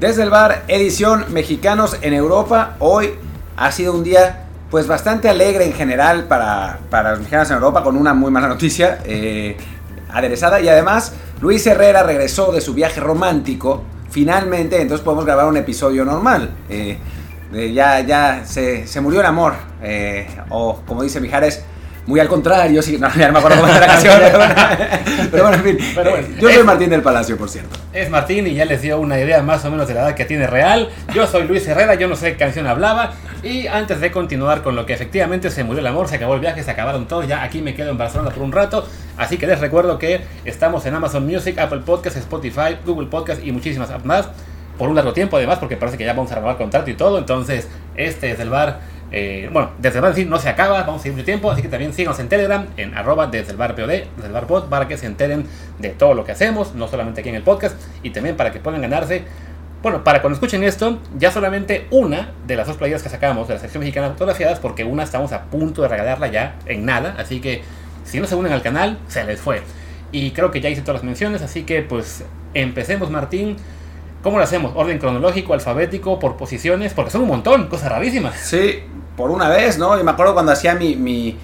Desde el bar, edición Mexicanos en Europa. Hoy ha sido un día pues bastante alegre en general para, para los mexicanos en Europa, con una muy mala noticia eh, aderezada. Y además, Luis Herrera regresó de su viaje romántico, finalmente, entonces podemos grabar un episodio normal. Eh, ya ya se, se, murió el amor, eh, o como dice Mijares, muy al contrario, sí, no, ya no me acuerdo cómo era la canción, pero bueno, pero bueno, en fin, Pero bueno, yo soy es- Martín del Palacio, por cierto. Es Martín y ya les dio una idea más o menos de la edad que tiene real. Yo soy Luis Herrera, yo no sé qué canción hablaba. Y antes de continuar con lo que efectivamente se murió el amor, se acabó el viaje, se acabaron todos, ya aquí me quedo en Barcelona por un rato. Así que les recuerdo que estamos en Amazon Music, Apple Podcasts, Spotify, Google Podcasts y muchísimas apps más. Por un largo tiempo además, porque parece que ya vamos a renovar contrato y todo. Entonces, este es el bar. Eh, bueno, desde el bar sí no se acaba, vamos a seguir mucho tiempo, así que también síganos en Telegram, en arroba desde el bar POD, desde el bar pod, para que se enteren de todo lo que hacemos, no solamente aquí en el podcast, y también para que puedan ganarse. Bueno, para cuando escuchen esto, ya solamente una de las dos playeras que sacamos de la sección mexicana fotografiadas, porque una estamos a punto de regalarla ya en nada, así que si no se unen al canal, se les fue. Y creo que ya hice todas las menciones, así que pues empecemos Martín. ¿Cómo lo hacemos? ¿Orden cronológico, alfabético, por posiciones? Porque son un montón, cosas rarísimas. Sí, por una vez, ¿no? Y me acuerdo cuando hacía mi, mi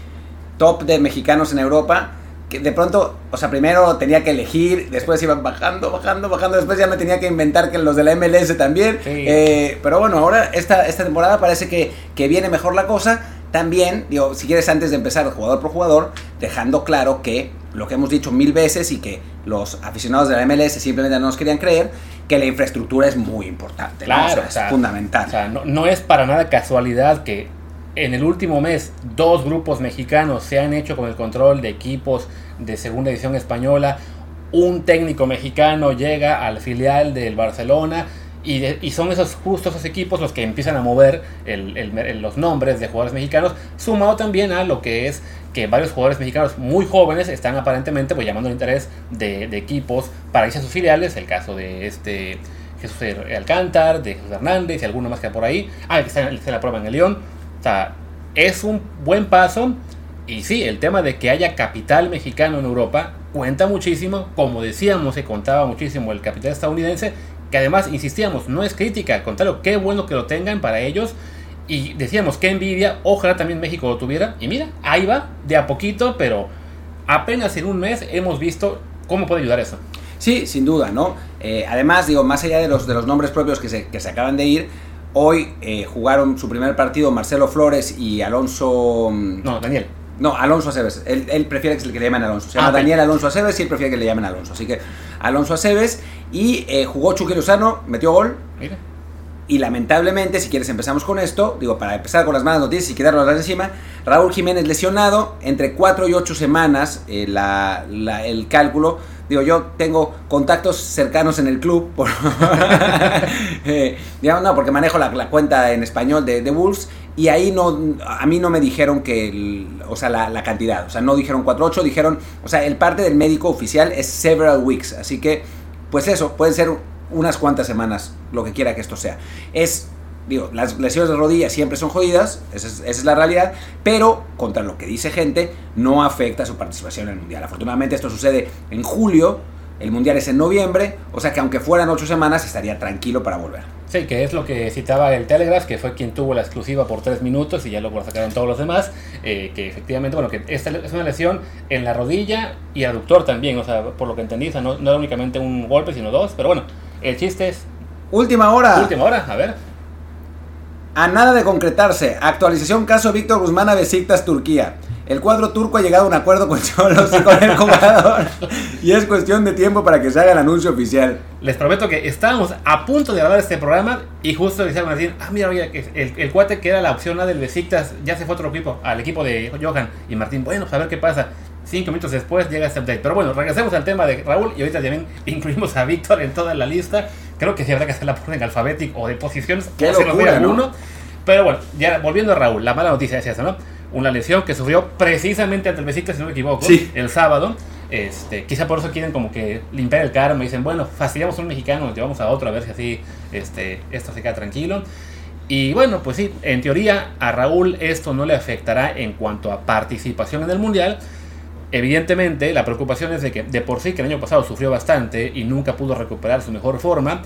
top de mexicanos en Europa, que de pronto, o sea, primero tenía que elegir, después iban bajando, bajando, bajando, después ya me tenía que inventar que los de la MLS también. Sí. Eh, pero bueno, ahora esta, esta temporada parece que, que viene mejor la cosa. También, digo, si quieres antes de empezar jugador por jugador, dejando claro que lo que hemos dicho mil veces y que los aficionados de la MLS simplemente no nos querían creer, que la infraestructura es muy importante, ¿no? O sea, Claro, o es sea, fundamental. O sea, no, no es para nada casualidad que en el último mes dos grupos mexicanos se han hecho con el control de equipos de segunda edición española. Un técnico mexicano llega al filial del Barcelona y, de- y son esos justo esos equipos los que empiezan a mover el- los nombres de jugadores mexicanos, sumado también a lo que es que varios jugadores mexicanos muy jóvenes están aparentemente pues, llamando el interés de, equipos para irse a sus filiales, el caso de este Jesús Alcántar, de Jesús Hernández y alguno más que por ahí. Ah, que está en la prueba en el León. Es un buen paso. Y sí, el tema de que haya capital mexicano en Europa cuenta muchísimo. Como decíamos, se contaba muchísimo el capital estadounidense. Que además, insistíamos, no es crítica, al contrario, qué bueno que lo tengan para ellos. Y decíamos, qué envidia, ojalá también México lo tuviera. Y mira, ahí va, de a poquito, pero apenas en un mes hemos visto cómo puede ayudar eso. Sí, sin duda, ¿no? Eh, además, digo, más allá de los, de los nombres propios que se, que se acaban de ir, hoy eh, jugaron su primer partido Marcelo Flores y Alonso... mm, No, Daniel. No, Alonso Aceves. Él, él prefiere que le llamen Alonso. Se llama Ah. Daniel Alonso Aceves y él prefiere que le llamen Alonso. Así que Alonso Aceves. Y eh, jugó Chucky Lozano, metió gol. Mira. Y lamentablemente, si quieres empezamos con esto, digo, para empezar con las malas noticias y quedarnos encima, Raúl Jiménez lesionado, entre 4 y 8 semanas, eh, la- la- el cálculo, digo, yo tengo contactos cercanos en el club, por- eh, digamos, no, porque manejo la, la cuenta en español de, de Wolves, y ahí no, a mí no me dijeron que, el- o sea, la, la cantidad, o sea, no dijeron 4 8, dijeron, o sea, el parte del médico oficial es several weeks, así que, pues eso, pueden ser unas cuantas semanas, lo que quiera que esto sea. Es, digo, las lesiones de rodilla siempre son jodidas, esa es, esa es la realidad, pero contra lo que dice gente, no afecta su participación en el Mundial. Afortunadamente esto sucede en julio, el Mundial es en noviembre, o sea que aunque fueran ocho semanas estaría tranquilo para volver. Sí, que es lo que citaba el Telegraph, que fue quien tuvo la exclusiva por tres minutos y ya luego lo sacaron todos los demás. eh, que efectivamente, bueno, que esta es una lesión en la rodilla y aductor también, o sea, por lo que entendí, o sea, no, no era únicamente un golpe, sino dos. Pero bueno, el chiste es Última hora. última hora, a ver. A nada de concretarse. Actualización caso Víctor Guzmán a Besiktas Turquía. El cuadro turco ha llegado a un acuerdo con Cholos y con el jugador. Y es cuestión de tiempo para que se haga el anuncio oficial. Les prometo que estábamos a punto de grabar este programa y justo decían ah, mira, oye, el, el cuate que era la opción A del Besiktas ya se fue a otro equipo, al equipo de Johan. Y Martín, bueno, pues a ver qué pasa. Cinco minutos después llega este update. Pero bueno, regresemos al tema de Raúl y ahorita también incluimos a Víctor en toda la lista. Creo que sí habrá que hacer la orden alfabética o de posiciones. Qué locura, ¿no? uno. Pero bueno, ya volviendo a Raúl, la mala noticia es esa, ¿no? Una lesión que sufrió precisamente ante el Besiktas, si no me equivoco, Sí. el sábado. Este, quizá por eso quieren como que limpiar el karma y dicen, bueno, fastidiamos a un mexicano, nos llevamos a otro a ver si así este, esto se queda tranquilo. Y bueno, pues sí, en teoría a Raúl esto no le afectará en cuanto a participación en el Mundial. Evidentemente, la preocupación es de que de por sí que el año pasado sufrió bastante y nunca pudo recuperar su mejor forma.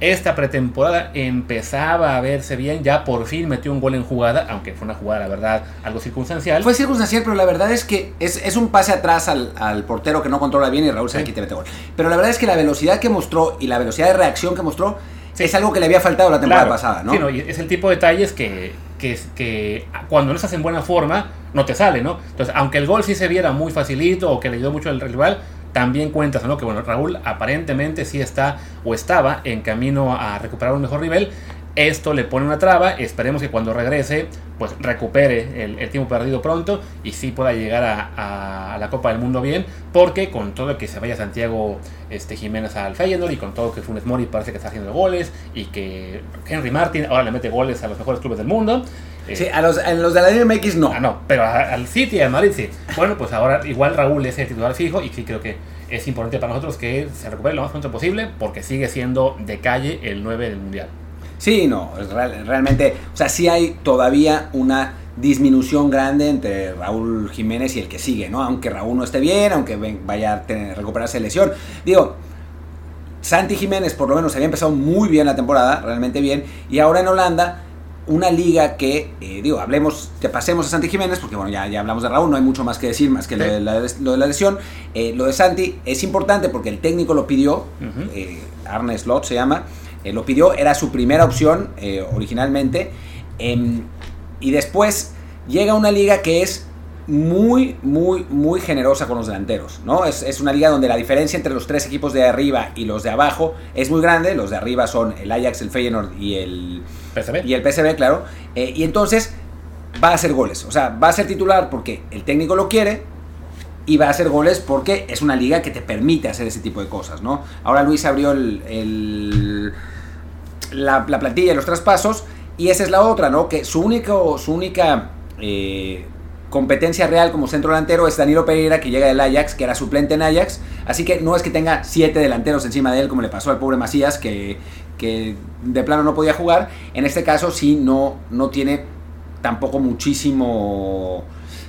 esta pretemporada empezaba a verse bien, ya por fin metió un gol en jugada, aunque fue una jugada, la verdad, algo circunstancial. Fue circunstancial, pero la verdad es que es, un pase atrás al, portero que no controla bien y Raúl se sí. te mete gol. Pero la verdad es que la velocidad que mostró y la velocidad de reacción que mostró es algo que le había faltado la temporada pasada, ¿no? Sí, no, y es el tipo de detalles que, que, cuando no estás en buena forma no te sale, ¿no? Entonces, aunque el gol sí se viera muy facilito o que le ayudó mucho al rival, también cuentas, ¿no? Que bueno, Raúl aparentemente sí está o estaba en camino a recuperar un mejor nivel. Esto le pone una traba, esperemos que cuando regrese pues recupere el, tiempo perdido pronto y sí pueda llegar a, la Copa del Mundo bien, porque con todo que se vaya Santiago este, Jiménez al Feyenoord y con todo que Funes Mori parece que está haciendo goles y que Henry Martin ahora le mete goles a los mejores clubes del mundo, eh, sí, a los, de la MX no. Ah, no, pero al City y al Madrid sí. Bueno, pues ahora igual Raúl es el titular fijo y sí creo que es importante para nosotros que se recupere lo más pronto posible porque sigue siendo de calle el 9 del Mundial. Sí, no, realmente, o sea, sí hay todavía una disminución grande entre Raúl Jiménez y el que sigue, ¿no? Aunque Raúl no esté bien, aunque vaya a tener, recuperarse de lesión. Digo, Santi Jiménez por lo menos había empezado muy bien la temporada, realmente bien, y ahora en Holanda una liga que, eh, digo, hablemos, que pasemos a Santi Jiménez, porque bueno, ya, ya hablamos de Raúl, no hay mucho más que decir, más que lo, de la, lesión. Eh, lo de Santi es importante porque el técnico lo pidió, eh, Arne Slot se llama, lo pidió, era su primera opción originalmente, em, y después llega una liga que es muy, muy, muy generosa con los delanteros, ¿no? Es, es, una liga donde la diferencia entre los tres equipos de arriba y los de abajo es muy grande. Los de arriba son el Ajax, el Feyenoord y el PSV. Y el PSV, claro. Eh, y entonces va a hacer goles. O sea, va a ser titular porque el técnico lo quiere y va a hacer goles porque es una liga que te permite hacer ese tipo de cosas, ¿no? Ahora Luis abrió el, la, la, plantilla, los traspasos y esa es la otra, ¿no? Que su, único, su única... Eh, competencia real como centro delantero es Danilo Pereira, que llega del Ajax, que era suplente en Ajax. Así que no es que tenga siete delanteros encima de él, como le pasó al pobre Macías, que, que de plano no podía jugar. En este caso sí no, no tiene tampoco muchísimo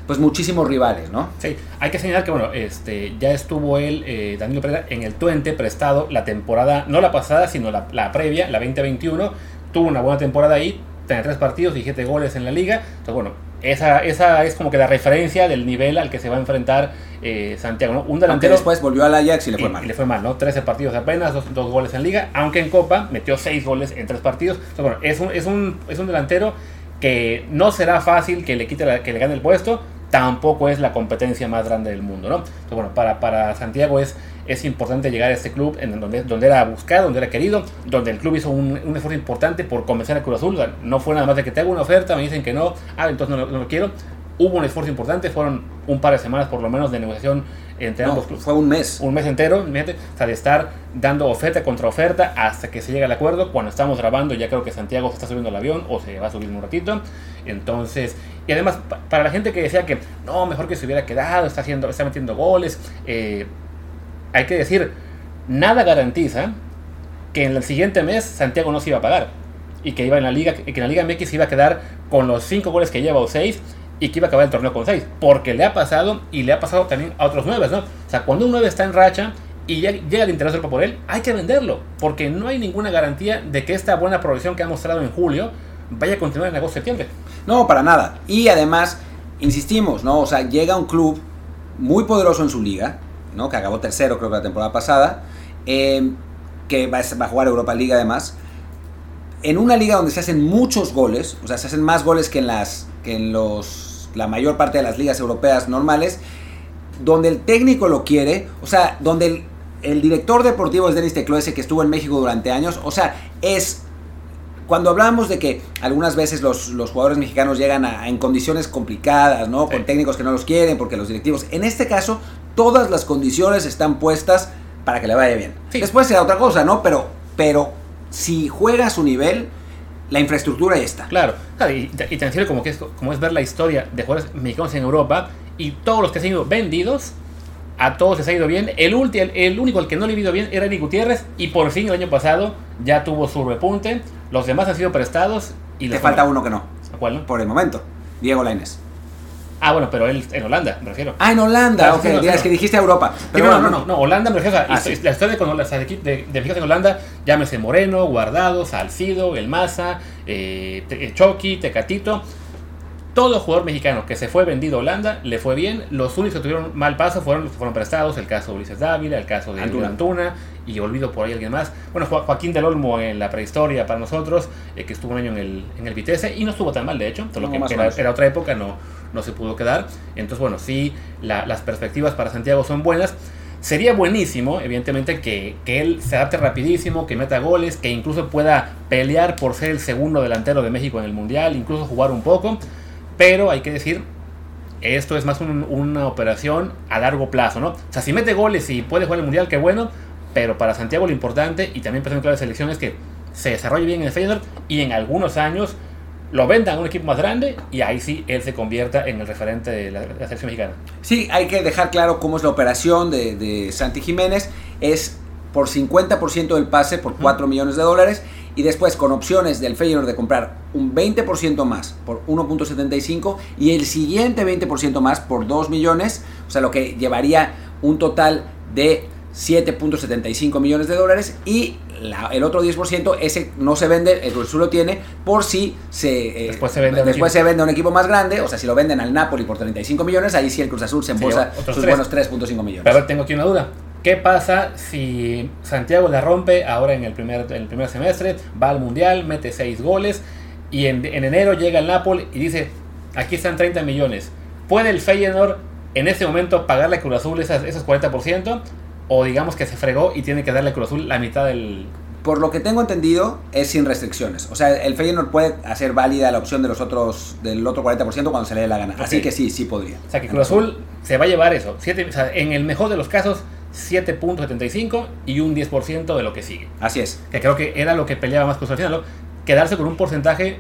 pues muchísimos rivales, ¿no? Sí, hay que señalar que bueno, este, ya estuvo él, eh, Danilo Pereira, en el Twente prestado la temporada, no la pasada, sino la, la previa, la 2021, tuvo una buena temporada ahí, tiene tres partidos y siete goles en la liga, entonces bueno, esa, esa es como que la referencia del nivel al que se va a enfrentar eh, Santiago. ¿no? Un delantero. después volvió al Ajax y le fue mal. Y le fue mal, ¿no? 13 partidos apenas, dos, dos, goles en liga, aunque en Copa metió 6 goles en 3 partidos. Entonces, bueno, es un, es, un, es un delantero que no será fácil que le quite que le gane el puesto, tampoco es la competencia más grande del mundo, ¿no? Entonces, bueno, para, para Santiago es es importante llegar a este club en donde, donde era buscado, donde era querido, donde el club hizo un, esfuerzo importante por convencer a Cruz Azul. No fue nada más de que te hago una oferta, me dicen que no, ah, entonces no, lo quiero. Hubo un esfuerzo importante, fueron un par de semanas por lo menos de negociación entre ambos clubes. Fue un mes. Un mes entero, o sea, de estar dando oferta contra oferta hasta que se llega al acuerdo. Cuando estamos grabando, ya creo que Santiago se está subiendo al avión o se va a subir un ratito. Entonces, y además, para la gente que decía que no, mejor que se hubiera quedado, está, haciendo, está metiendo goles, eh, hay que decir, nada garantiza que en el siguiente mes Santiago no se iba a pagar y que iba en la liga, que en la Liga MX iba a quedar con los 5 goles que lleva o 6 y que iba a acabar el torneo con 6, porque le ha pasado y le ha pasado también a otros 9, ¿no? O sea, cuando un 9 está en racha y llega el interés del por él, hay que venderlo, porque no hay ninguna garantía de que esta buena progresión que ha mostrado en julio vaya a continuar en agosto-septiembre. No, para nada. Y además, insistimos, ¿no? O sea, llega un club muy poderoso en su liga, ¿no? que acabó tercero creo que la temporada pasada, eh, que va a, jugar Europa League además, en una liga donde se hacen muchos goles, o sea, se hacen más goles que en, las, que en los, la mayor parte de las ligas europeas normales, donde el técnico lo quiere, o sea, donde el, el director deportivo es Denis Tecloese, que estuvo en México durante años, o sea, es cuando hablamos de que algunas veces los, los jugadores mexicanos llegan a, en condiciones complicadas, ¿no? Con técnicos que no los quieren, porque los directivos. En este caso, todas las condiciones están puestas para que le vaya bien. Después será otra cosa, ¿no? Pero, pero si juega a su nivel, la infraestructura ya está. Claro, y, y tan como, que es, como es ver la historia de jugadores mexicanos en Europa y todos los que han sido vendidos a todos les ha ido bien. El, el, el único al que no le ha ido bien era Eric Gutiérrez y por fin el año pasado ya tuvo su repunte. Los demás han sido prestados y le falta uno que no. ¿A cuál Por el momento, Diego Lainez. Ah, bueno, pero él en Holanda, me refiero. Ah, en Holanda, ok, es que dijiste Europa. Pero no, no, no, no, Holanda me refiero ah, la historia de, de, de, de en Holanda, llámese Moreno, Guardado, Salcido, El Maza, eh, Chucky, Tecatito todo jugador mexicano que se fue vendido a Holanda le fue bien. Los únicos que tuvieron mal paso fueron los que fueron prestados. El caso de Ulises Dávila, el caso de Antuna, Antuna y olvido por ahí alguien más. Bueno, Joaquín del Olmo en la prehistoria para nosotros, eh, que estuvo un año en el, en el Vitesse y no estuvo tan mal, de hecho. Solo que, era, otra época, no, no se pudo quedar. Entonces, bueno, sí, las perspectivas para Santiago son buenas. Sería buenísimo, evidentemente, que, que, él se adapte rapidísimo, que meta goles, que incluso pueda pelear por ser el segundo delantero de México en el Mundial, incluso jugar un poco. Pero hay que decir, esto es más una operación a largo plazo, ¿no? O sea, si mete goles y puede jugar el Mundial, qué bueno. Pero para Santiago lo importante, y también para la selección, es que se desarrolle bien en el Feyenoord y en algunos años lo vendan a un equipo más grande y ahí sí él se convierta en el referente de la, selección mexicana. Sí, hay que dejar claro cómo es la operación de, de Santi Jiménez. Es por 50% del pase por 4 millones de dólares y después con opciones del Feyenoord de comprar un 20% más por 1.75 y el siguiente 20% más por 2 millones, o sea, lo que llevaría un total de 7.75 millones de dólares y el otro 10% ese no se vende, el Cruz Azul lo tiene por si se, eh, después, se vende, después se vende a un equipo más grande, o sea, si lo venden al Napoli por 35 millones, ahí sí el Cruz Azul se embolsa sus buenos 3.5 millones. Pero tengo aquí una duda. ¿Qué pasa si Santiago la rompe ahora en el primer, el primer semestre? Va al Mundial, mete 6 goles y en, enero llega el Napoli y dice, aquí están 30 millones. ¿Puede el Feyenoord en ese momento pagarle a Cruz Azul esas, esos 40%? O digamos que se fregó y tiene que darle a Cruz Azul la mitad del... Por lo que tengo entendido, es sin restricciones. O sea, el Feyenoord puede hacer válida la opción de los otros, del otro 40% cuando se le dé la gana. Así que sí, sí podría. O sea, que Cruz Azul se va a llevar eso. Siete, o sea, en el mejor de los casos, 7.75 y un 10% de lo que sigue. Así es. Que creo que era lo que peleaba más Cruz al final, Quedarse con un porcentaje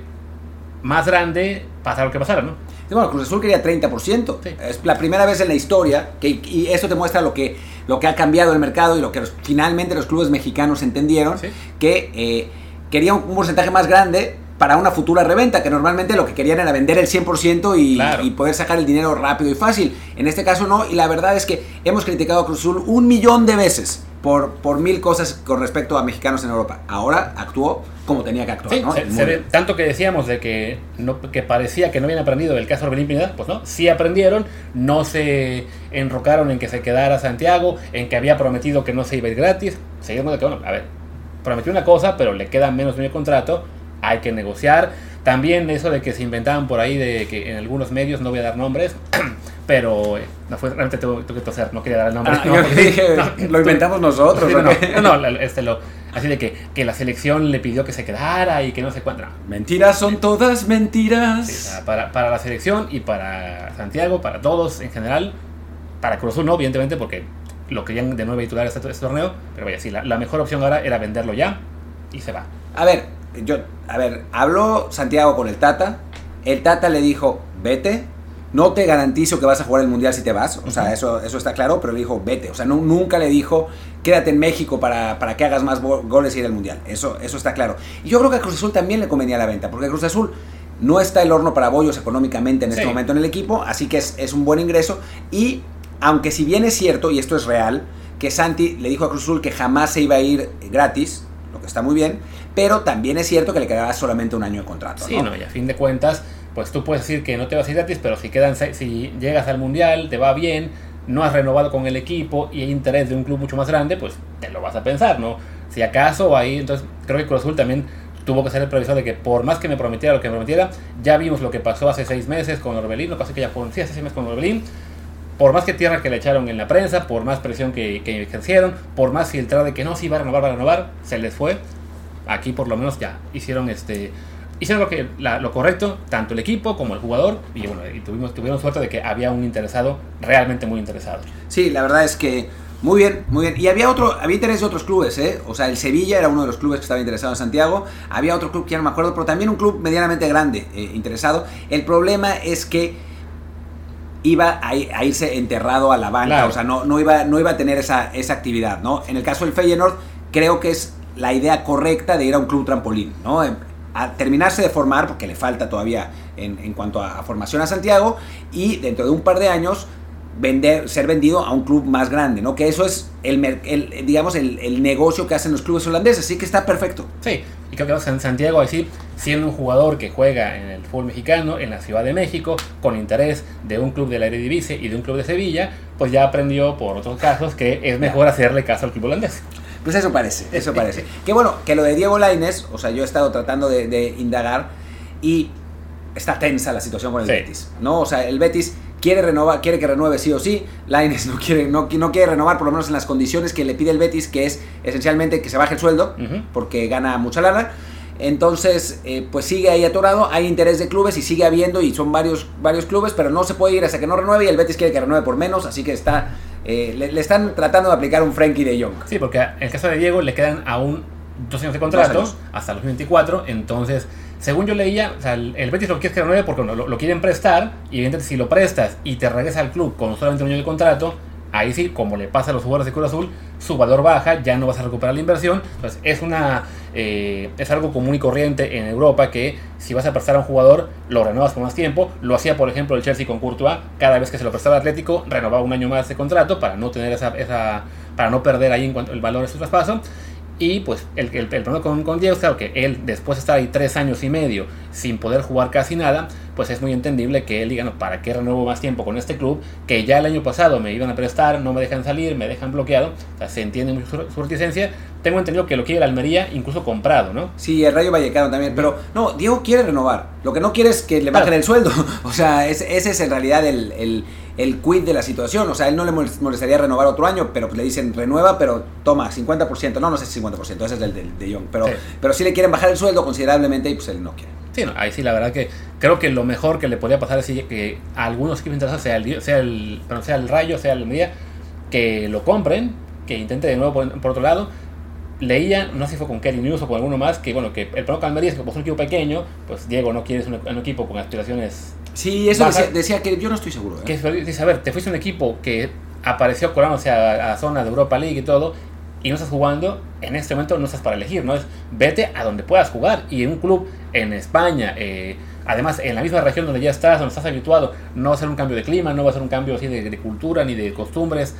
más grande, pasar lo que pasara, ¿no? bueno, Cruz Azul quería 30%. Es la primera vez en la historia que, y eso te muestra lo que, lo que ha cambiado el mercado y lo que finalmente los clubes mexicanos entendieron, que eh, quería un porcentaje más grande para una futura reventa, que normalmente lo que querían era vender el 100% y, poder sacar el dinero rápido y fácil. En este caso no, y la verdad es que hemos criticado a Cruz Azul un millón de veces por, por mil cosas con respecto a mexicanos en Europa. Ahora actuó como tenía que actuar. tanto que decíamos de que, no, que parecía que no habían aprendido del caso Orbelín Pineda, pues no, sí aprendieron, no se enrocaron en que se quedara Santiago, en que había prometido que no se iba a ir gratis. Seguimos de que, bueno, a ver, prometió una cosa, pero le queda menos de un contrato hay que negociar. También eso de que se inventaban por ahí de que en algunos medios, no voy a dar nombres, pero eh, no fue, realmente tuve, que toser, no quería dar el nombre. Ah, lo inventamos nosotros. no, no, este, lo, así de que, que, la selección le pidió que se quedara y que no se encuentra. Mentiras son todas mentiras. para, para, la selección y para Santiago, para todos en general, para Cruz no, evidentemente, porque lo querían de nuevo titular este, este torneo, pero vaya, sí, la, la mejor opción ahora era venderlo ya y se va. A ver, yo, a ver, habló Santiago con el Tata, el Tata le dijo, vete, no te garantizo que vas a jugar el Mundial si te vas, o sea, eso, eso está claro, pero le dijo, vete, o sea, nunca le dijo, quédate en México para, para que hagas más goles y ir al Mundial, eso, eso está claro. Y yo creo que a Cruz Azul también le convenía la venta, porque Cruz Azul no está el horno para bollos económicamente en este momento en el equipo, así que es, es un buen ingreso, y aunque si bien es cierto, y esto es real, que Santi le dijo a Cruz Azul que jamás se iba a ir gratis, lo que está muy bien, pero también es cierto que le quedaba solamente un año de contrato. Sí, ¿no? y a fin de cuentas, pues tú puedes decir que no te vas a ir gratis, pero si, quedan, si llegas al Mundial, te va bien, no has renovado con el equipo y hay interés de un club mucho más grande, pues te lo vas a pensar, ¿no? Si acaso ahí, entonces creo que Cruz Azul también tuvo que ser el previsor de que por más que me prometiera lo que me prometiera, ya vimos lo que pasó hace seis meses con Orbelín, lo que pasa que ya fueron sí, hace seis meses con Orbelín, por más que tierra que le echaron en la prensa, por más presión que, que ejercieron, por más filtrada de que no, se iba a renovar, va a renovar, se les fue, aquí por lo menos ya hicieron este hicieron lo que lo correcto tanto el equipo como el jugador y bueno y tuvimos tuvieron suerte de que había un interesado realmente muy interesado sí la verdad es que muy bien, muy bien. Y había otro, había interés de otros clubes, ¿eh? O sea, el Sevilla era uno de los clubes que estaba interesado en Santiago. Había otro club que ya no me acuerdo, pero también un club medianamente grande eh, interesado. El problema es que iba a, irse enterrado a la banca, o sea, no, no, iba, no iba a tener esa, esa actividad, ¿no? En el caso del Feyenoord, creo que es la idea correcta de ir a un club trampolín, ¿no? a terminarse de formar, porque le falta todavía en, en cuanto a, a, formación a Santiago, y dentro de un par de años vender, ser vendido a un club más grande, ¿no? Que eso es el, el digamos, el, el, negocio que hacen los clubes holandeses, así que está perfecto. Sí, y creo que Santiago así, siendo un jugador que juega en el fútbol mexicano, en la Ciudad de México, con interés de un club de la Eredivisie y de un club de Sevilla, pues ya aprendió por otros casos que es mejor hacerle caso al club holandés. Pues eso parece, eso parece. que bueno, que lo de Diego Laines, o sea, yo he estado tratando de, de indagar y está tensa la situación con el sí. Betis, ¿no? O sea, el Betis quiere renovar, quiere que renueve sí o sí. Laines no quiere, no, no, quiere renovar, por lo menos en las condiciones que le pide el Betis, que es esencialmente que se baje el sueldo, uh -huh. porque gana mucha lana. Entonces, eh, pues sigue ahí atorado, hay interés de clubes y sigue habiendo, y son varios, varios clubes, pero no se puede ir hasta que no renueve y el Betis quiere que renueve por menos, así que está, eh, le, le, están tratando de aplicar un Frankie de Jong. Sí, porque en el caso de Diego le quedan aún dos años de contrato, años. hasta los 24, entonces según yo leía, o sea, el, Betis lo quiere que renueve porque lo, lo, quieren prestar y evidentemente si lo prestas y te regresa al club con solamente un año de contrato, ahí sí, como le pasa a los jugadores de Cruz Azul, su valor baja, ya no vas a recuperar la inversión. Entonces es una eh, es algo común y corriente en Europa que si vas a prestar a un jugador, lo renuevas por más tiempo. Lo hacía, por ejemplo, el Chelsea con Courtois, cada vez que se lo prestaba Atlético, renovaba un año más de contrato para no tener esa, esa para no perder ahí en cuanto el valor de su traspaso. Y pues el, el, el problema con, con, Diego, claro que él después de estar ahí tres años y medio sin poder jugar casi nada, pues es muy entendible que él diga, no, ¿para qué renuevo más tiempo con este club? Que ya el año pasado me iban a prestar, no me dejan salir, me dejan bloqueado, o sea, se entiende mucho su, su reticencia. Tengo entendido que lo quiere la Almería, incluso comprado, ¿no? Sí, el Rayo Vallecano también, pero no, Diego quiere renovar. Lo que no quiere es que le bajen claro. el sueldo. O sea, ese, ese es en realidad el, el el quid de la situación. O sea, él no le molestaría renovar otro año, pero pues le dicen renueva, pero toma 50%. No, no sé si 50%, ese es el de, de Young. Pero sí. pero sí le quieren bajar el sueldo considerablemente y pues él no quiere. Sí, no, ahí sí, la verdad que creo que lo mejor que le podría pasar es que a algunos equipos interesados, sea el, sea el, perdón, sea el Rayo, sea el Media, que lo compren, que intente de nuevo por, por, otro lado. Leía, no sé si fue con Kelly News o con alguno más, que bueno, que el problema con Almería es que como es un equipo pequeño, pues Diego no quiere un, un equipo con aspiraciones Sí, eso decía, decía, que yo no estoy seguro. ¿eh? Que dice, a ver, te fuiste a un equipo que apareció colándose a, a zona de Europa League y todo, y no estás jugando, en este momento no estás para elegir, ¿no? Es vete a donde puedas jugar. Y en un club en España, eh, además en la misma región donde ya estás, donde estás habituado, no va a ser un cambio de clima, no va a ser un cambio así de, de cultura ni de costumbres,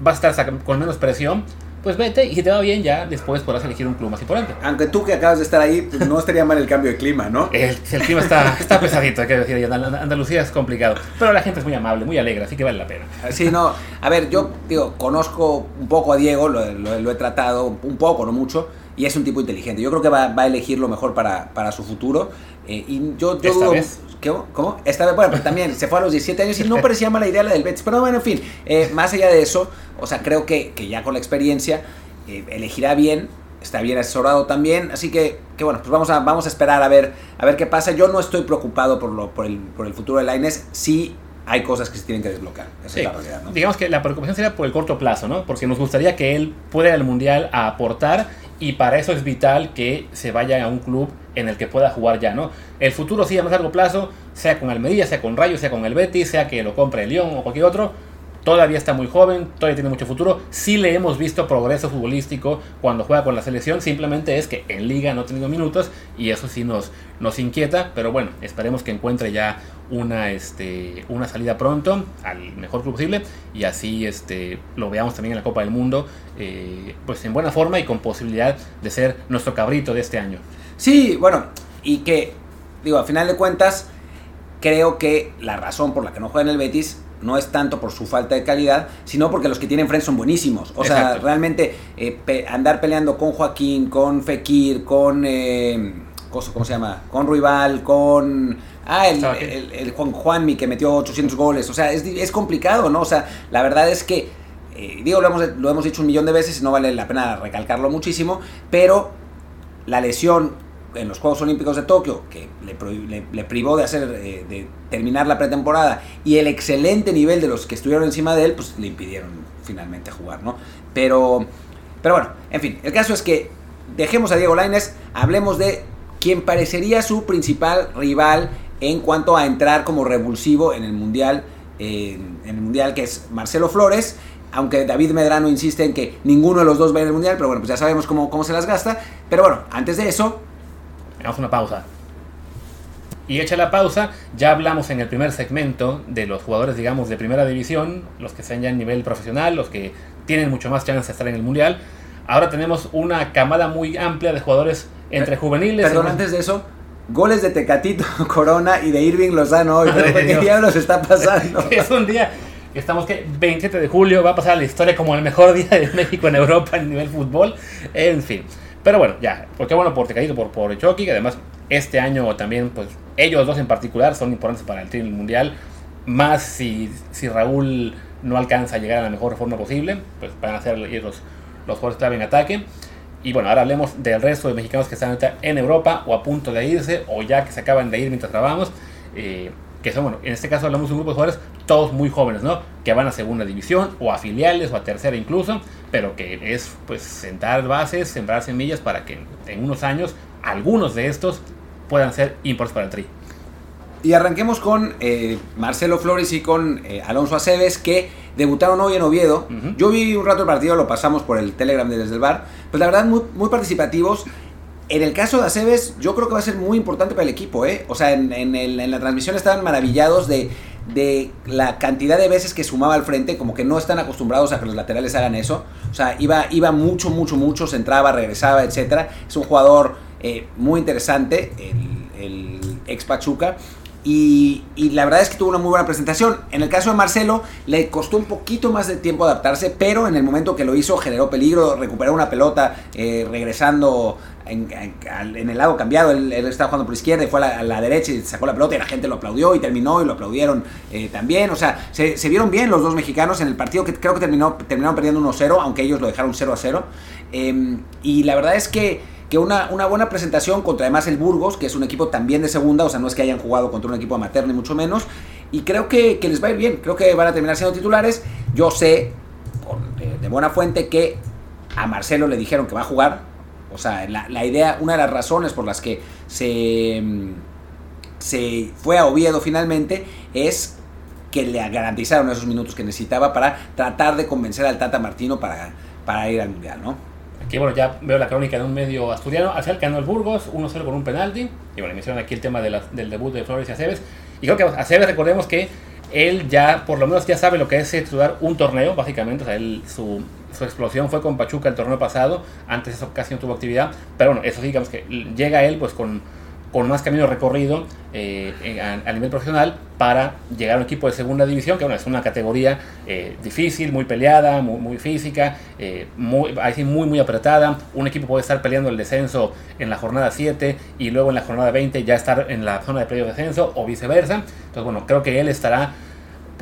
vas a estar con menos presión pues vete y si te va bien ya después podrás elegir un club más importante. Aunque tú que acabas de estar ahí, pues no estaría mal el cambio de clima, ¿no? El, el clima está, está pesadito, hay que decir, Andalucía es complicado, pero la gente es muy amable, muy alegre, así que vale la pena. Sí, no, a ver, yo digo, conozco un poco a Diego, lo, lo, lo he tratado un poco, no mucho, y es un tipo inteligente. Yo creo que va, va a elegir lo mejor para, para su futuro. Eh, y yo, yo ¿Esta vez? ¿Cómo? ¿Cómo? Esta vez, bueno, pero también se fue a los 17 años y no parecía mala idea la del Betis. Pero bueno, en fin, eh, más allá de eso, o sea, creo que, que ya con la experiencia eh, elegirá bien, está bien asesorado también, así que, que bueno, pues vamos a, vamos a esperar a ver, a ver qué pasa. Yo no estoy preocupado por, lo, por, el, por el futuro de Laines, sí hay cosas que se tienen que desbloquear. Esa sí. es la realidad, ¿no? Digamos que la preocupación sería por el corto plazo, ¿no? Porque nos gustaría que él pueda ir al Mundial a aportar y para eso es vital que se vaya a un club en el que pueda jugar ya, ¿no? El futuro sí a más largo plazo, sea con Almería, sea con Rayo, sea con el Betis, sea que lo compre el Lyon o cualquier otro, todavía está muy joven, todavía tiene mucho futuro. Sí le hemos visto progreso futbolístico cuando juega con la selección, simplemente es que en liga no ha tenido minutos y eso sí nos, nos inquieta, pero bueno, esperemos que encuentre ya una, este, una salida pronto al mejor club posible y así este, lo veamos también en la Copa del Mundo, eh, pues en buena forma y con posibilidad de ser nuestro cabrito de este año. Sí, bueno, y que, digo, a final de cuentas, creo que la razón por la que no juega en el Betis no es tanto por su falta de calidad, sino porque los que tienen frente son buenísimos. O Exacto. sea, realmente eh, pe andar peleando con Joaquín, con Fekir, con... Eh, ¿Cómo se llama? Con Ruibal, con... Ah, el, el, el, Juan Juanmi que metió 800 goles. O sea, es, es complicado, ¿no? O sea, la verdad es que, eh, digo, lo hemos, lo hemos dicho un millón de veces, no vale la pena recalcarlo muchísimo, pero la lesión en los Juegos Olímpicos de Tokio, que le, le, le privó de hacer, eh, de terminar la pretemporada, y el excelente nivel de los que estuvieron encima de él, pues le impidieron finalmente jugar, ¿no? Pero, pero bueno, en fin, el caso es que dejemos a Diego Lainez, hablemos de quien parecería su principal rival en cuanto a entrar como revulsivo en el Mundial, eh, en el Mundial que es Marcelo Flores, aunque David Medrano insiste en que ninguno de los dos va a ir al Mundial, pero bueno, pues ya sabemos cómo, cómo se las gasta. Pero bueno, antes de eso, Hagamos una pausa. Y hecha la pausa, ya hablamos en el primer segmento de los jugadores, digamos, de primera división, los que están ya en nivel profesional, los que tienen mucho más chance de estar en el mundial. Ahora tenemos una camada muy amplia de jugadores entre juveniles. Perdón, antes de eso, goles de Tecatito Corona y de Irving Lozano hoy. ¿Qué diablos está pasando? es un día Estamos que 27 de julio va a pasar a la historia como el mejor día de México en Europa en nivel fútbol. En fin. Pero bueno, ya. Porque bueno por Tecatito, por, por Chucky, que además este año también, pues ellos dos en particular son importantes para el Team Mundial. Más si, si Raúl no alcanza a llegar a la mejor forma posible, pues van a ser los, los jugadores clave en ataque. Y bueno, ahora hablemos del resto de mexicanos que están en Europa o a punto de irse o ya que se acaban de ir mientras grabamos. Eh, que son, bueno, en este caso hablamos de un grupo de jugadores todos muy jóvenes, ¿no? Que van a segunda división o a filiales o a tercera incluso, pero que es pues sentar bases, sembrar semillas para que en unos años algunos de estos puedan ser importantes para el Tri. Y arranquemos con eh, Marcelo Flores y con eh, Alonso Aceves que debutaron hoy en Oviedo. Yo vi un rato el partido, lo pasamos por el Telegram desde el bar. Pues la verdad, muy, muy participativos. En el caso de Aceves, yo creo que va a ser muy importante para el equipo, ¿eh? O sea, en, la transmisión estaban maravillados de, de, la cantidad de veces que sumaba al frente, como que no están acostumbrados a que los laterales hagan eso. O sea, iba, iba mucho, mucho, mucho, se entraba, regresaba, etc. Es un jugador eh, muy interesante, el, el ex Pachuca. Y, la verdad es que tuvo una muy buena presentación. En el caso de Marcelo, le costó un poquito más de tiempo adaptarse, pero en el momento que lo hizo generó peligro, recuperó una pelota eh, regresando en, el lado cambiado. Él, estaba jugando por izquierda y fue a la, derecha y sacó la pelota y la gente lo aplaudió y terminó y lo aplaudieron eh, también. O sea, se, vieron bien los dos mexicanos en el partido que creo que terminó, terminaron perdiendo 1-0, aunque ellos lo dejaron 0-0. Em, y la verdad es que que una, una, buena presentación contra además el Burgos, que es un equipo también de segunda, o sea, no es que hayan jugado contra un equipo amateur ni mucho menos, y creo que, les va a ir bien, creo que van a terminar siendo titulares. Yo sé, de, buena fuente, que a Marcelo le dijeron que va a jugar, o sea, la, idea, una de las razones por las que se, se fue a Oviedo finalmente es que le garantizaron esos minutos que necesitaba para tratar de convencer al Tata Martino para, para ir al Mundial, ¿no? Aquí, bueno, ya veo la crónica de un medio asturiano. Al final ganó el Burgos 1-0 con un penalti. Y bueno, mencionan aquí el tema del debut de Flores y Aceves. Y creo que Aceves, recordemos que él ya, por lo menos, ya sabe lo que es estudiar un torneo, básicamente. O sea, él, su, su explosión fue con Pachuca el torneo pasado. Antes eso casi no tuvo actividad. Pero bueno, eso sí, digamos que llega él pues con con más camino recorrido eh, a, nivel profesional para llegar a un equipo de segunda división, que bueno, es una categoría eh, difícil, muy peleada, muy, física, eh, muy, muy, apretada. Un equipo puede estar peleando el descenso en la jornada 7 y luego en la jornada 20 ya estar en la zona de playoff descenso o viceversa. Entonces, bueno, creo que él estará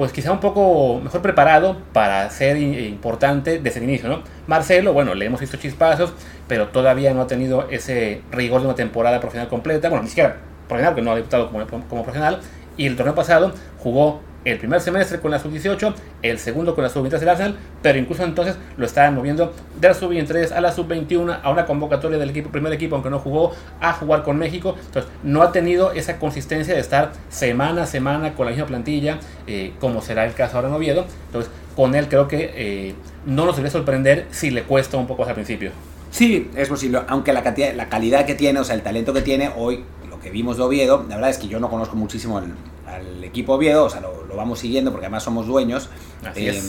pues quizá un poco mejor preparado para ser importante desde el inicio, ¿no? Marcelo, bueno, le hemos visto chispazos, pero todavía no ha tenido ese rigor de una temporada profesional completa, bueno, ni siquiera profesional, porque no ha debutado como, como profesional, y el torneo pasado jugó el primer semestre con la sub-18, el segundo con la sub-23 del Arsenal, pero incluso entonces lo estaban moviendo de la sub-23 a la sub-21, a una convocatoria del equipo, primer equipo, aunque no jugó, a jugar con México. Entonces, no ha tenido esa consistencia de estar semana a semana con la misma plantilla, eh, como será el caso ahora en Oviedo. Entonces, con él creo que eh, no nos debe sorprender si le cuesta un poco al principio. Sí, es posible, aunque la, la calidad que tiene, o sea, el talento que tiene hoy, lo que vimos de Oviedo, la verdad es que yo no conozco muchísimo al, al equipo Oviedo, o sea, lo, lo vamos siguiendo porque además somos dueños. Eh,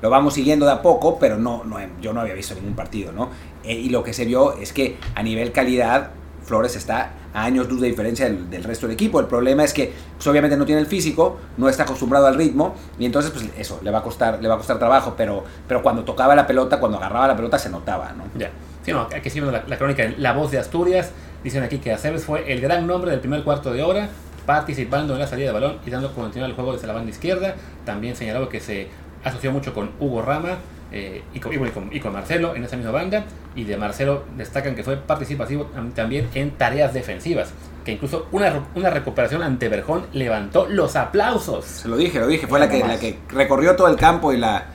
lo vamos siguiendo de a poco, pero no, no yo no había visto ningún partido, ¿no? Eh, y lo que se vio es que a nivel calidad, Flores está a años luz de diferencia del, resto del equipo. El problema es que, pues, obviamente no tiene el físico, no está acostumbrado al ritmo, y entonces, pues eso, le va a costar, le va a costar trabajo, pero, pero cuando tocaba la pelota, cuando agarraba la pelota, se notaba, ¿no? Ya. Sí, no, aquí sí la, la crónica, la voz de Asturias, dicen aquí que Aceves fue el gran nombre del primer cuarto de hora, participando en la salida de balón y dando continuidad al juego desde la banda izquierda. También señalaba que se asoció mucho con Hugo Rama eh, y, con, y, con, Marcelo en esa misma banda. Y de Marcelo destacan que fue participativo también en tareas defensivas. Que incluso una, una recuperación ante Berjón levantó los aplausos. Se lo dije, lo dije. Fue la que, la que recorrió todo el campo y la,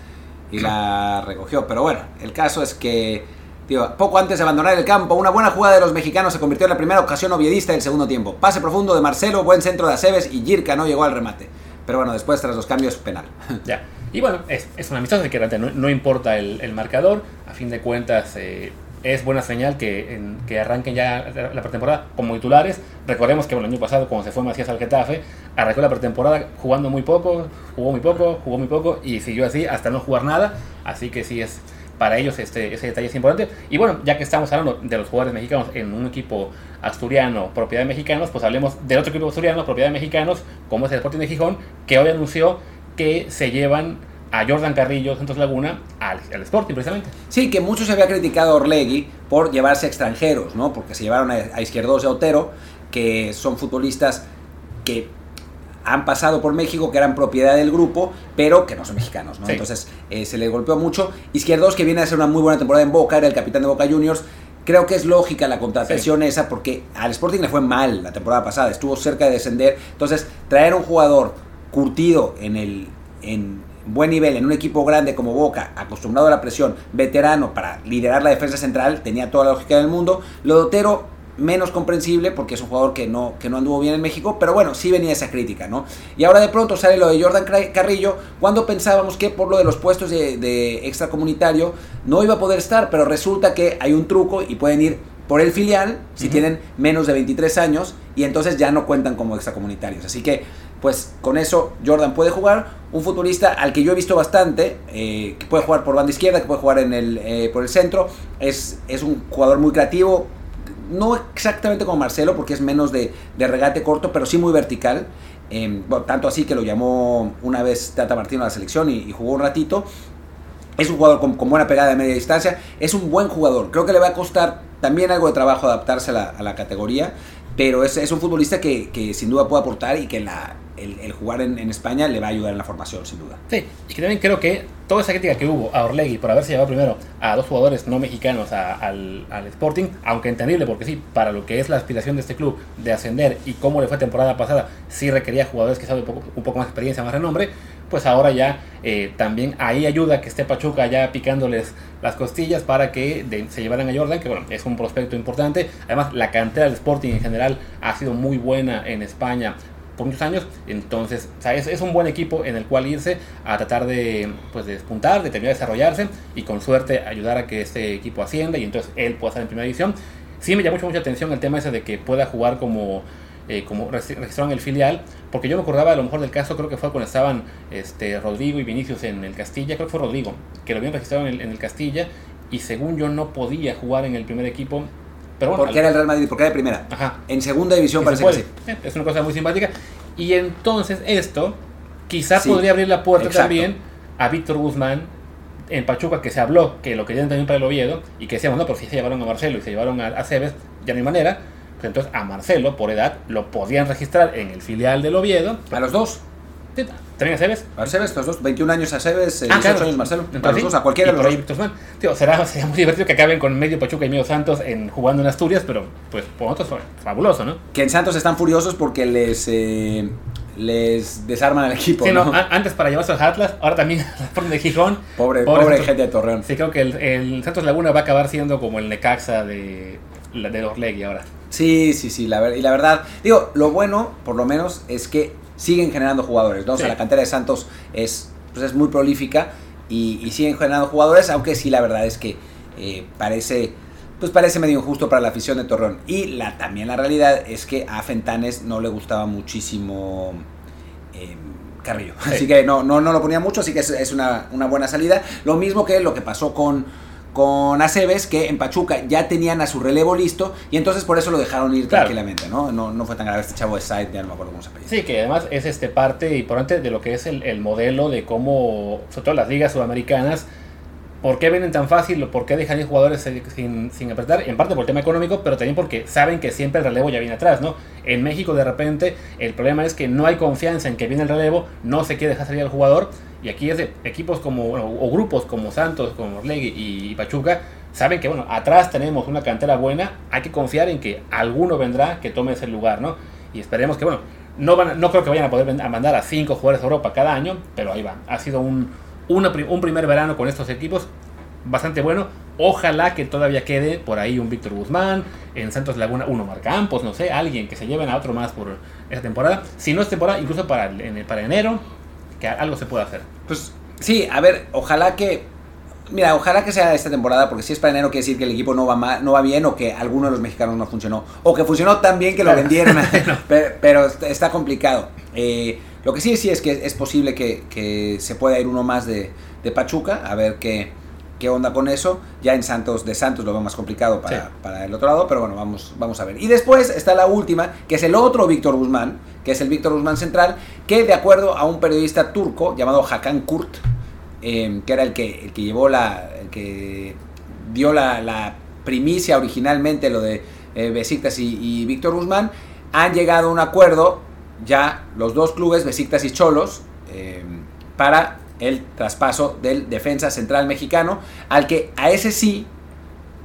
y la recogió. Pero bueno, el caso es que poco antes de abandonar el campo, una buena jugada de los mexicanos se convirtió en la primera ocasión oviedista del segundo tiempo. Pase profundo de Marcelo, buen centro de Aceves y Girka no llegó al remate. Pero bueno, después tras los cambios, penal. Ya. Y bueno, es, es una amistosa que no, no importa el, marcador. A fin de cuentas, eh, es buena señal que, que arranquen ya la pretemporada como titulares. Recordemos que bueno, el año pasado, cuando se fue Macías al Getafe, arrancó la pretemporada jugando muy poco, jugó muy poco, jugó muy poco y siguió así hasta no jugar nada. Así que sí es para ellos este, ese detalle es importante. Y bueno, ya que estamos hablando de los jugadores mexicanos en un equipo asturiano, propiedad de mexicanos, pues hablemos del otro equipo asturiano, propiedad de mexicanos, como es el Sporting de Gijón, que hoy anunció que se llevan a Jordan Carrillo, Santos Laguna, al, Sporting precisamente. Sí, que mucho se había criticado a Orlegui por llevarse extranjeros, ¿no? Porque se llevaron a, a Izquierdos y a Otero, que son futbolistas que han pasado por México, que eran propiedad del grupo, pero que no son mexicanos, ¿no? Entonces eh, se le golpeó mucho. Izquierdos, que viene a hacer una muy buena temporada en Boca, era el capitán de Boca Juniors. Creo que es lógica la contratación esa porque al Sporting le fue mal la temporada pasada, estuvo cerca de descender. Entonces, traer un jugador curtido en el en buen nivel en un equipo grande como Boca, acostumbrado a la presión, veterano para liderar la defensa central, tenía toda la lógica del mundo. Lo de Otero menos comprensible porque es un jugador que no, que no anduvo bien en México, pero bueno, sí venía esa crítica, ¿no? Y ahora de pronto sale lo de Jordan Carrillo, cuando pensábamos que por lo de los puestos de, extracomunitario no iba a poder estar, pero resulta que hay un truco y pueden ir por el filial si tienen menos de 23 años y entonces ya no cuentan como extracomunitarios. Así que, pues con eso Jordan puede jugar, un futbolista al que yo he visto bastante, eh, que puede jugar por banda izquierda, que puede jugar en el, eh, por el centro, es, es un jugador muy creativo, no exactamente como Marcelo, porque es menos de, regate corto, pero sí muy vertical. Em, tanto así que lo llamó una vez Tata Martino a la selección y, jugó un ratito. Es un jugador con, buena pegada de media distancia. Es un buen jugador. Creo que le va a costar también algo de trabajo adaptarse a la, categoría. Pero es, es un futbolista que, que, sin duda puede aportar y que el, jugar en, España le va a ayudar en la formación, sin duda. Sí, y que también creo que toda esa crítica que hubo a Orlegui por haberse llevado primero a dos jugadores no mexicanos al, Sporting, aunque entendible, porque sí, para lo que es la aspiración de este club de ascender y cómo le fue temporada pasada, sí requería jugadores que saben un poco más experiencia, más renombre, pues ahora ya eh, también ahí ayuda que esté Pachuca ya picándoles las costillas para que se llevaran a Jordan, que bueno, es un prospecto importante. Además, la cantera del Sporting en general ha sido muy buena en España por muchos años. Entonces, es, un buen equipo en el cual irse a tratar de, pues, de despuntar, de terminar de desarrollarse y con suerte ayudar a que este equipo ascienda y entonces él pueda estar en primera división. Sí me llamó mucho, mucha atención el tema ese de que pueda jugar como, eh, como registrado en el filial, porque yo me acordaba a lo mejor del caso, creo que fue cuando estaban este, Rodrigo y Vinicius en el Castilla, creo que fue Rodrigo, que lo habían registrado en el, en el Castilla y según yo no podía jugar en el primer equipo porque era el Real Madrid, porque era de primera. Ajá. En segunda división parece que sí. Eh, es una cosa muy simpática. Y entonces esto quizás podría abrir la puerta también a Víctor Guzmán en Pachuca, que se habló que lo querían también para el Oviedo, y que decíamos, no, pero si se llevaron a Marcelo y se llevaron a, a Cebes, ya no hay manera. Pues entonces a Marcelo, por edad, lo podían registrar en el filial del Oviedo. A los dos. ¿También a Cebes? A Cebes, los dos, 21 años a Cebes, 18 eh, ah, años Marcelo. a los dos, a cualquiera de los dos. Tío, será, sería muy divertido que acaben con medio Pachuca y medio Santos en, jugando en Asturias, pero pues por otros fabuloso, ¿no? Que en Santos están furiosos porque les... Eh, les desarman al equipo. Sí, ¿no? antes para llevarse al Atlas, ahora también la de Gijón. Pobre, pobre, gente de Torreón. Sí, creo que el, Santos Laguna va a acabar siendo como el Necaxa de, de Orlegui ahora. Sí, sí, sí, la, y la verdad, digo, lo bueno, por lo menos, es que siguen generando jugadores, ¿no? O sea, la cantera de Santos es, pues es muy prolífica y, siguen generando jugadores, aunque sí la verdad es que eh, parece pues parece medio injusto para la afición de Torreón. Y la, también la realidad es que a Fentanes no le gustaba muchísimo eh, Carrillo. Así que no, no, no lo ponía mucho, así que es, es una, una, buena salida. Lo mismo que lo que pasó con con Aceves, que en Pachuca ya tenían a su relevo listo y entonces por eso lo dejaron ir tranquilamente, ¿no? ¿no? No fue tan grave este chavo de Side, ya no me acuerdo cómo se llama. Sí, que además es este parte importante de lo que es el, el modelo de cómo, sobre todo las ligas sudamericanas, ¿Por qué venden tan fácil por qué dejan ir jugadores sin, sin, apretar? En parte por el tema económico, pero también porque saben que siempre el relevo ya viene atrás, ¿no? En México de repente el problema es que no hay confianza en que viene el relevo, no se quiere dejar salir al jugador y aquí es de equipos como, o grupos como Santos, como Orlegui y Pachuca, saben que, bueno, atrás tenemos una cantera buena, hay que confiar en que alguno vendrá que tome ese lugar, ¿no? Y esperemos que, bueno, no, van, no creo que vayan a poder a mandar a cinco jugadores a Europa cada año, pero ahí va. Ha sido un, un primer verano con estos equipos bastante bueno. Ojalá que todavía quede por ahí un Víctor Guzmán, en Santos Laguna uno Mar Campos, no sé, alguien que se lleven a otro más por esta temporada. Si no es temporada, incluso para, para enero, que algo se pueda hacer. Pues sí, a ver, ojalá que Mira, ojalá que sea esta temporada, porque si es para enero quiere decir que el equipo no va mal, no va bien o que alguno de los mexicanos no funcionó. O que funcionó tan bien que lo vendieron. pero, pero, está complicado. Eh, lo que sí, sí es que es posible que, que se pueda ir uno más de, de Pachuca, a ver qué, qué onda con eso. Ya en Santos, de Santos lo veo más complicado para, para, el otro lado, pero bueno, vamos, vamos a ver. Y después está la última, que es el otro Víctor Guzmán, que es el Víctor Guzmán central, que de acuerdo a un periodista turco llamado Hakan Kurt, Em, que era el que, el que llevó la, el que dio la, primicia originalmente, lo de eh, Besiktas y, Víctor Guzmán, han llegado a un acuerdo ya los dos clubes, Besiktas y Cholos, em, para el traspaso del defensa central mexicano, al que a ese sí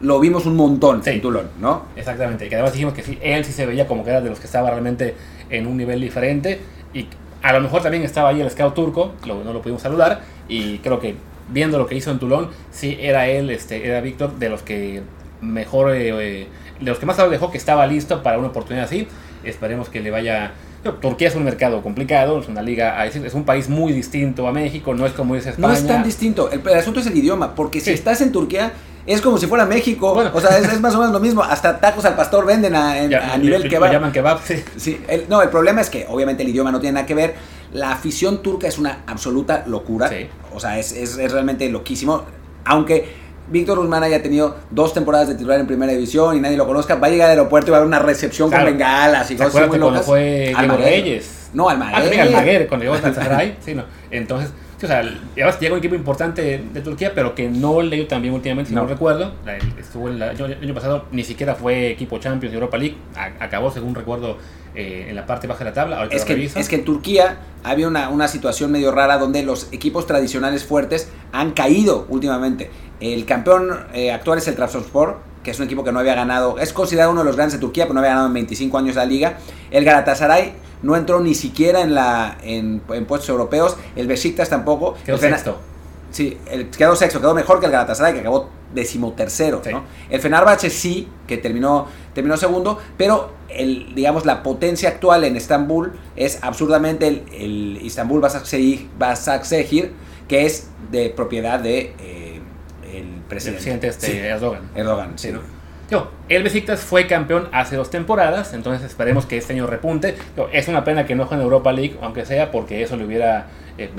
lo vimos un montón en Tulón, ¿no? Exactamente, que además dijimos que sí, él sí se veía como que era de los que estaba realmente en un nivel diferente y a lo mejor también estaba ahí el scout turco, no lo pudimos saludar, y creo que viendo lo que hizo en Toulon, sí era él, este, era Víctor, de los que mejor, eh, eh, de los que más dejó que estaba listo para una oportunidad así. Esperemos que le vaya. Turquía es un mercado complicado, es una liga, es un país muy distinto a México, no es como es España. No es tan distinto, el, asunto es el idioma, porque si estás en Turquía es como si fuera México, o sea, es, más o menos lo mismo, hasta tacos al pastor venden a, nivel kebab. Lo llaman kebab, sí. sí no, el problema es que obviamente el idioma no tiene nada que ver, la afición turca es una absoluta locura. O sea, es, realmente loquísimo. Aunque Víctor Guzmán haya tenido dos temporadas de titular en primera división y nadie lo conozca, va a llegar al aeropuerto y va a haber una recepción con bengalas y cosas muy locas. fue Diego Reyes? No, Almaguer. Ah, Almaguer, cuando llegó a Saray. sí, no. Entonces, o sea, llega un equipo importante de, Turquía, pero que no le dio también últimamente, si no, recuerdo. estuvo el, año, pasado, ni siquiera fue equipo Champions de Europa League. acabó, según recuerdo, eh, en la parte baja de la tabla. Es que, es que en Turquía había una, una, situación medio rara donde los equipos tradicionales fuertes han caído últimamente. El campeón eh, actual es el Trabzonspor, que es un equipo que no había ganado, es considerado uno de los grandes de Turquía, pero no había ganado en 25 años la liga. El Galatasaray no entró ni siquiera en, la, en, puestos europeos, el Besiktas tampoco. Quedó sexto. Sí, el, quedó sexto, quedó mejor que el Galatasaray, que acabó decimotercero. ¿no? El Fenerbahce sí, que terminó, terminó segundo, pero el, digamos, la potencia actual en Estambul es absurdamente el, el Istanbul Basaksehir, que es de propiedad de eh, el presidente, este, Erdogan. Erdogan, sí. Yo, el Besiktas fue campeón hace dos temporadas, entonces esperemos que este año repunte. es una pena que no juegue en Europa League, aunque sea porque eso le hubiera... Eh,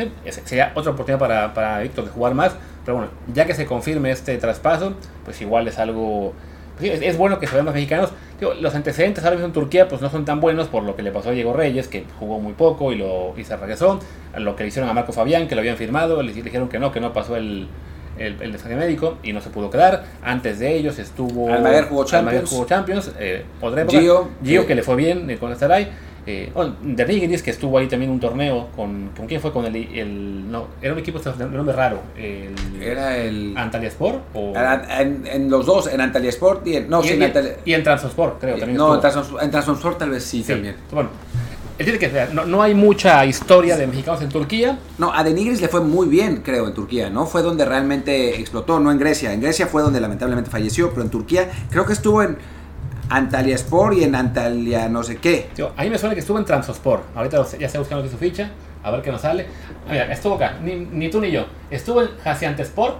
sería otra oportunidad para, para Víctor de jugar más, pero bueno, ya que se confirme este traspaso, pues igual es algo es, bueno que se vean más mexicanos. los antecedentes ahora mismo en Turquía pues no son tan buenos por lo que le pasó a Diego Reyes, que jugó muy poco y, lo, y se regresó. Lo que le hicieron a Marco Fabián, que lo habían firmado, le, dijeron que no, que no pasó el, el, el médico y no se pudo quedar. Antes de ellos estuvo... Almaguer jugó Champions. jugó Champions. Eh, Gio, Gio que le fue bien eh, con Estaray. Eh, de Rigidis, que estuvo ahí también un torneo con. ¿Con quién fue? Con el. el no, era un equipo de nombre raro. El, era el. ¿Antaliaspor? O... En, en, los dos, en Antaliasport y en. No, y, sí, en, y en Transosport, creo. También no, en Transosport tal vez sí, también. Bueno. Que no, no, hay mucha historia de mexicanos en Turquía. No, a Denigris le fue muy bien, creo, en Turquía, ¿no? Fue donde realmente explotó, no en Grecia. En Grecia fue donde lamentablemente falleció, pero en Turquía creo que estuvo en Antalya Sport y en Antalya no sé qué. a mí me suena que estuvo en Transosport. Ahorita ya está buscando su ficha, a ver qué nos sale. Mira, estuvo acá, ni, tú ni yo. Estuvo en Sport,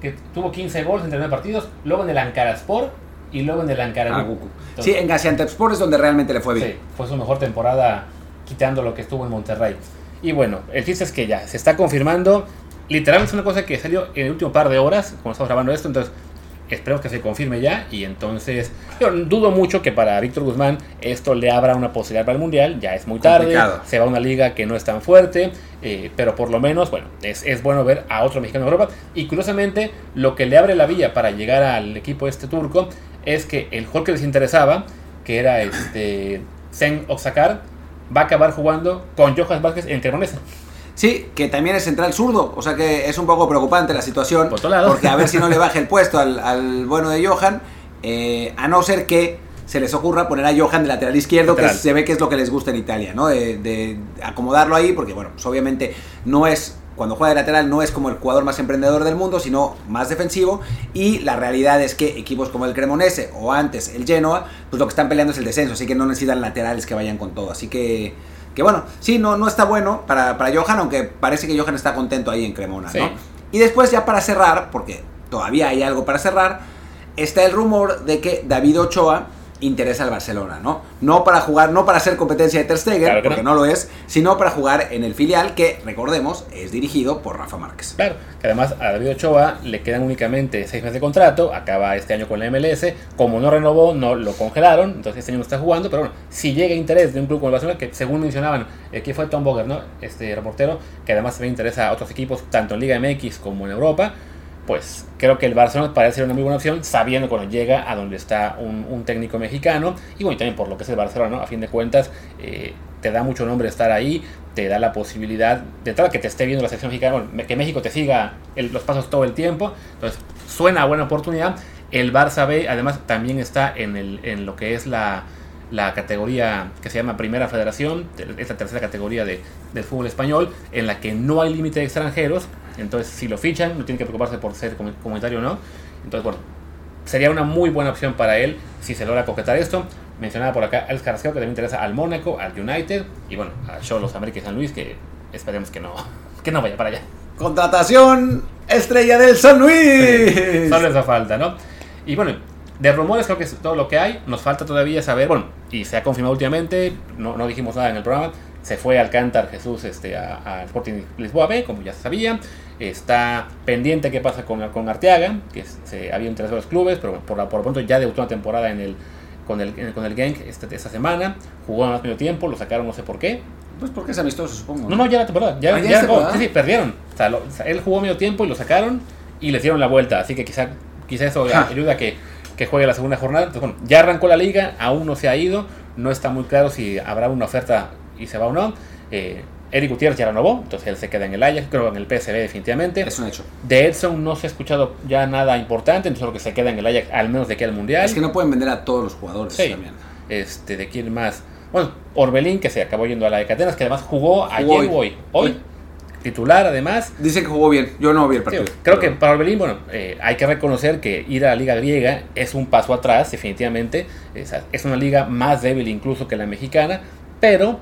que tuvo 15 goles en 39 partidos. Luego en el Ankara Sport y luego en el Ankara ah, Sí, en Sport es donde realmente le fue bien. Sí, fue su mejor temporada quitando lo que estuvo en Monterrey. Y bueno, el chiste es que ya se está confirmando. Literalmente es una cosa que salió en el último par de horas, como estamos grabando esto. Entonces, Esperemos que se confirme ya y entonces yo dudo mucho que para Víctor Guzmán esto le abra una posibilidad para el Mundial, ya es muy tarde, se va a una liga que no es tan fuerte, eh, pero por lo menos, bueno, es, bueno ver a otro mexicano en Europa y curiosamente lo que le abre la vía para llegar al equipo este turco es que el jugador que les interesaba, que era este Zen Oxacar, va a acabar jugando con Johan Vázquez en Cremonese. Sí, que también es central zurdo, o sea que es un poco preocupante la situación, porque a ver si no le baje el puesto al, bueno de Johan, eh, a no ser que se les ocurra poner a Johan de lateral izquierdo, que se ve que es lo que les gusta en Italia, ¿no? De, acomodarlo ahí, porque bueno, pues obviamente no es, cuando juega de lateral no es como el jugador más emprendedor del mundo, sino más defensivo, y la realidad es que equipos como el Cremonese o antes el Genoa, pues lo que están peleando es el descenso, así que no necesitan laterales que vayan con todo, así que que bueno, sí, no, no está bueno para, para Johan, aunque parece que Johan está contento ahí en Cremona, ¿no? Y después ya para cerrar, porque todavía hay algo para cerrar, está el rumor de que David Ochoa interesa al Barcelona, ¿no? No para jugar, no para ser competencia de Ter Stegen, Claro porque no. no. lo es, sino para jugar en el filial que, recordemos, es dirigido por Rafa Márquez. Claro, que además a David Ochoa le quedan únicamente seis meses de contrato, acaba este año con la MLS, como no renovó, no lo congelaron, entonces este año no está jugando, pero bueno, si llega interés de un club como el Barcelona, que según mencionaban, eh, que fue Tom Boger, ¿no? Este reportero, que además también interesa a otros equipos, tanto en Liga MX como en Europa, pues creo que el Barcelona parece ser una muy buena opción, sabiendo cuando llega a donde está un, un técnico mexicano, y bueno, y también por lo que es el Barcelona, ¿no? A fin de cuentas, eh, te da mucho nombre estar ahí, te da la posibilidad de tal que te esté viendo la selección mexicana, bueno, que México te siga los pasos todo el tiempo, entonces suena a buena oportunidad. El Barça B además también está en, el, en lo que es la, la categoría que se llama Primera Federación, esta tercera categoría de, del fútbol español, en la que no hay límite de extranjeros, entonces si lo fichan no tienen que preocuparse por ser comu- comunitario o no, entonces bueno, sería una muy buena opción para él si se logra concretar esto. Mencionaba por acá Alex Carrasqueo, que también interesa al Mónaco, al United y bueno, a Cholos América y San Luis, que esperemos que no, que no vaya para allá. Contratación estrella del San Luis. Solo esa falta, ¿no? Y bueno, de rumores creo que es todo lo que hay. Nos falta todavía saber, bueno, y se ha confirmado últimamente, no, no dijimos nada en el programa, se fue Alcántar Jesús este, a, a Sporting Lisboa B, como ya se sabía. Está pendiente qué pasa con, con Arteaga, que se, había interés de los clubes, pero por, la- por lo pronto ya debutó una temporada en el, con el, en- con el Genk este, esta semana. Jugó más medio tiempo, lo sacaron no sé por qué. Pues porque es amistoso, supongo. No, no, ya la temporada. Ya, Ah, sí, sí, perdieron. O sea, lo- o sea, él jugó medio tiempo y lo sacaron y le dieron la vuelta. Así que quizá, quizá eso Ja. ayuda a que, que juegue la segunda jornada. Entonces, bueno, ya arrancó la liga, aún no se ha ido. No está muy claro si habrá una oferta y se va o no. Eh, Eric Gutiérrez ya renovó, entonces él se queda en el Ajax, creo en el PSV definitivamente. Es un hecho. De Edson no se ha escuchado ya nada importante, entonces lo que se queda en el Ajax, al menos de aquí al Mundial. Es que no pueden vender a todos los jugadores Sí. también. Este, ¿de quién más? Bueno, Orbelín, que se acabó yendo a la de Catenas, que además jugó ayer hoy. Hoy, Hoy. Titular además. Dicen que jugó bien. Yo no vi el Sí, partido. creo que para Orbelín, bueno, eh, hay que reconocer que ir a la liga griega es un paso atrás, definitivamente. Es, es una liga más débil incluso que la mexicana, pero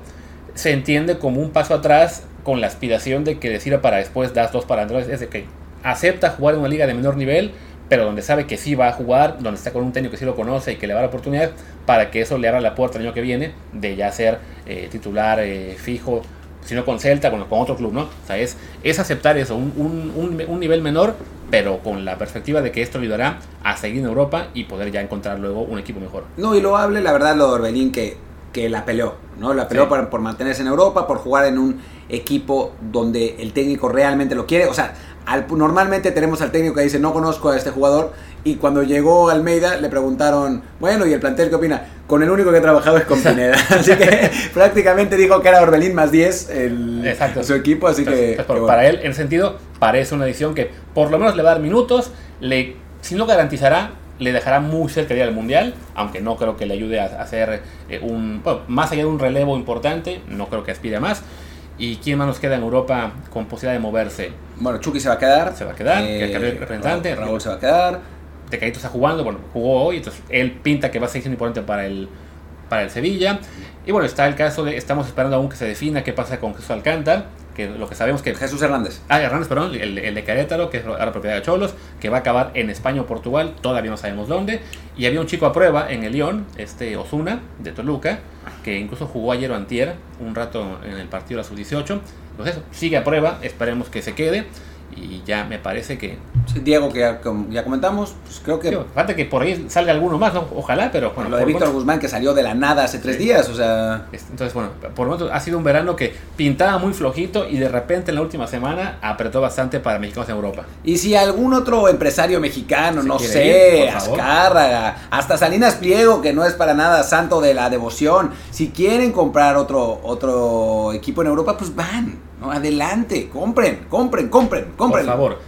se entiende como un paso atrás con la aspiración de que le sirva para después das dos para Andrés. Es de que acepta jugar en una liga de menor nivel, pero donde sabe que sí va a jugar, donde está con un técnico que sí lo conoce y que le va a dar la oportunidad, para que eso le abra la puerta el año que viene de ya ser eh, titular eh, fijo, si no con Celta, con, con otro club, ¿no? O sea, es, es aceptar eso, un, un- un- nivel menor, pero con la perspectiva de que esto ayudará a seguir en Europa y poder ya encontrar luego un equipo mejor. No, y lo hable, la verdad, lo de Orbelín que, que la peleó, ¿no? La peleó Sí. por, por mantenerse en Europa, por jugar en un equipo donde el técnico realmente lo quiere. O sea, al- normalmente tenemos al técnico que dice, no conozco a este jugador, y cuando llegó Almeida le preguntaron, bueno, ¿y el plantel qué opina? Con el único que he trabajado es con Pineda. así que prácticamente dijo que era Orbelín más 10 el, Exacto. su equipo, así Entonces, que... pues, que bueno. Para él, en ese sentido, parece una decisión que por lo menos le va a dar minutos, le, si no garantizará, le dejará muy cerca de ir al Mundial, aunque no creo que le ayude a, hacer eh, un, bueno, más allá de un relevo importante, no creo que aspire a más. ¿Y quién más nos queda en Europa con posibilidad de moverse? Bueno, Chucky se va a quedar. Se va a quedar, que cambió el representante. Raúl, Raúl se va a quedar. Tecadito está jugando, bueno, jugó hoy, entonces él pinta que va a ser importante para el, para el Sevilla. Y bueno, está el caso de, estamos esperando aún que se defina qué pasa con Jesús Alcántara, que lo que sabemos que... Jesús Hernández. Ah, Hernández, perdón, el, el de Querétaro, que es ahora propiedad de Cholos, que va a acabar en España o Portugal, todavía no sabemos dónde. Y había un chico a prueba en el Lyon, este Osuna, de Toluca, que incluso jugó ayer o antier, un rato en el partido de la sub-18. Entonces, sigue a prueba, esperemos que se quede. Y ya me parece que Diego, que ya, com- ya comentamos, pues creo que falta que por ahí salga alguno más, ¿no? Ojalá, pero bueno. lo de Víctor lo Guzmán que salió de la nada hace tres Sí. días, o sea... menos- Entonces, bueno, por lo menos ha sido un verano que pintaba muy flojito y de repente en la última semana apretó bastante para mexicanos en Europa. Y si algún otro empresario mexicano, Si no sé, ir. Azcárraga, hasta Salinas Pliego, que no es para nada santo de la devoción, si quieren comprar otro, otro equipo en Europa, pues van, ¿no? Adelante, compren, compren, compren, compren. Por favor.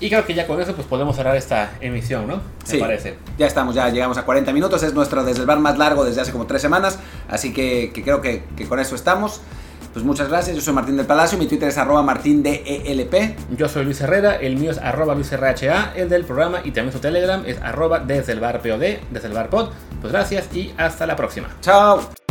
Y creo que ya con eso pues podemos cerrar esta emisión, ¿no? Me Sí, parece. ya estamos, ya llegamos a 40 minutos, es nuestro desde el bar más largo desde hace como tres semanas, así que, que creo que, que con eso estamos. Pues muchas gracias, yo soy Martín del Palacio, mi Twitter es arroba martindelp. Yo soy Luis Herrera, el mío es arroba Luis RHA, el del programa y también su Telegram es arroba desde el bar POD, desde el bar pod. Pues gracias y hasta la próxima. Chao.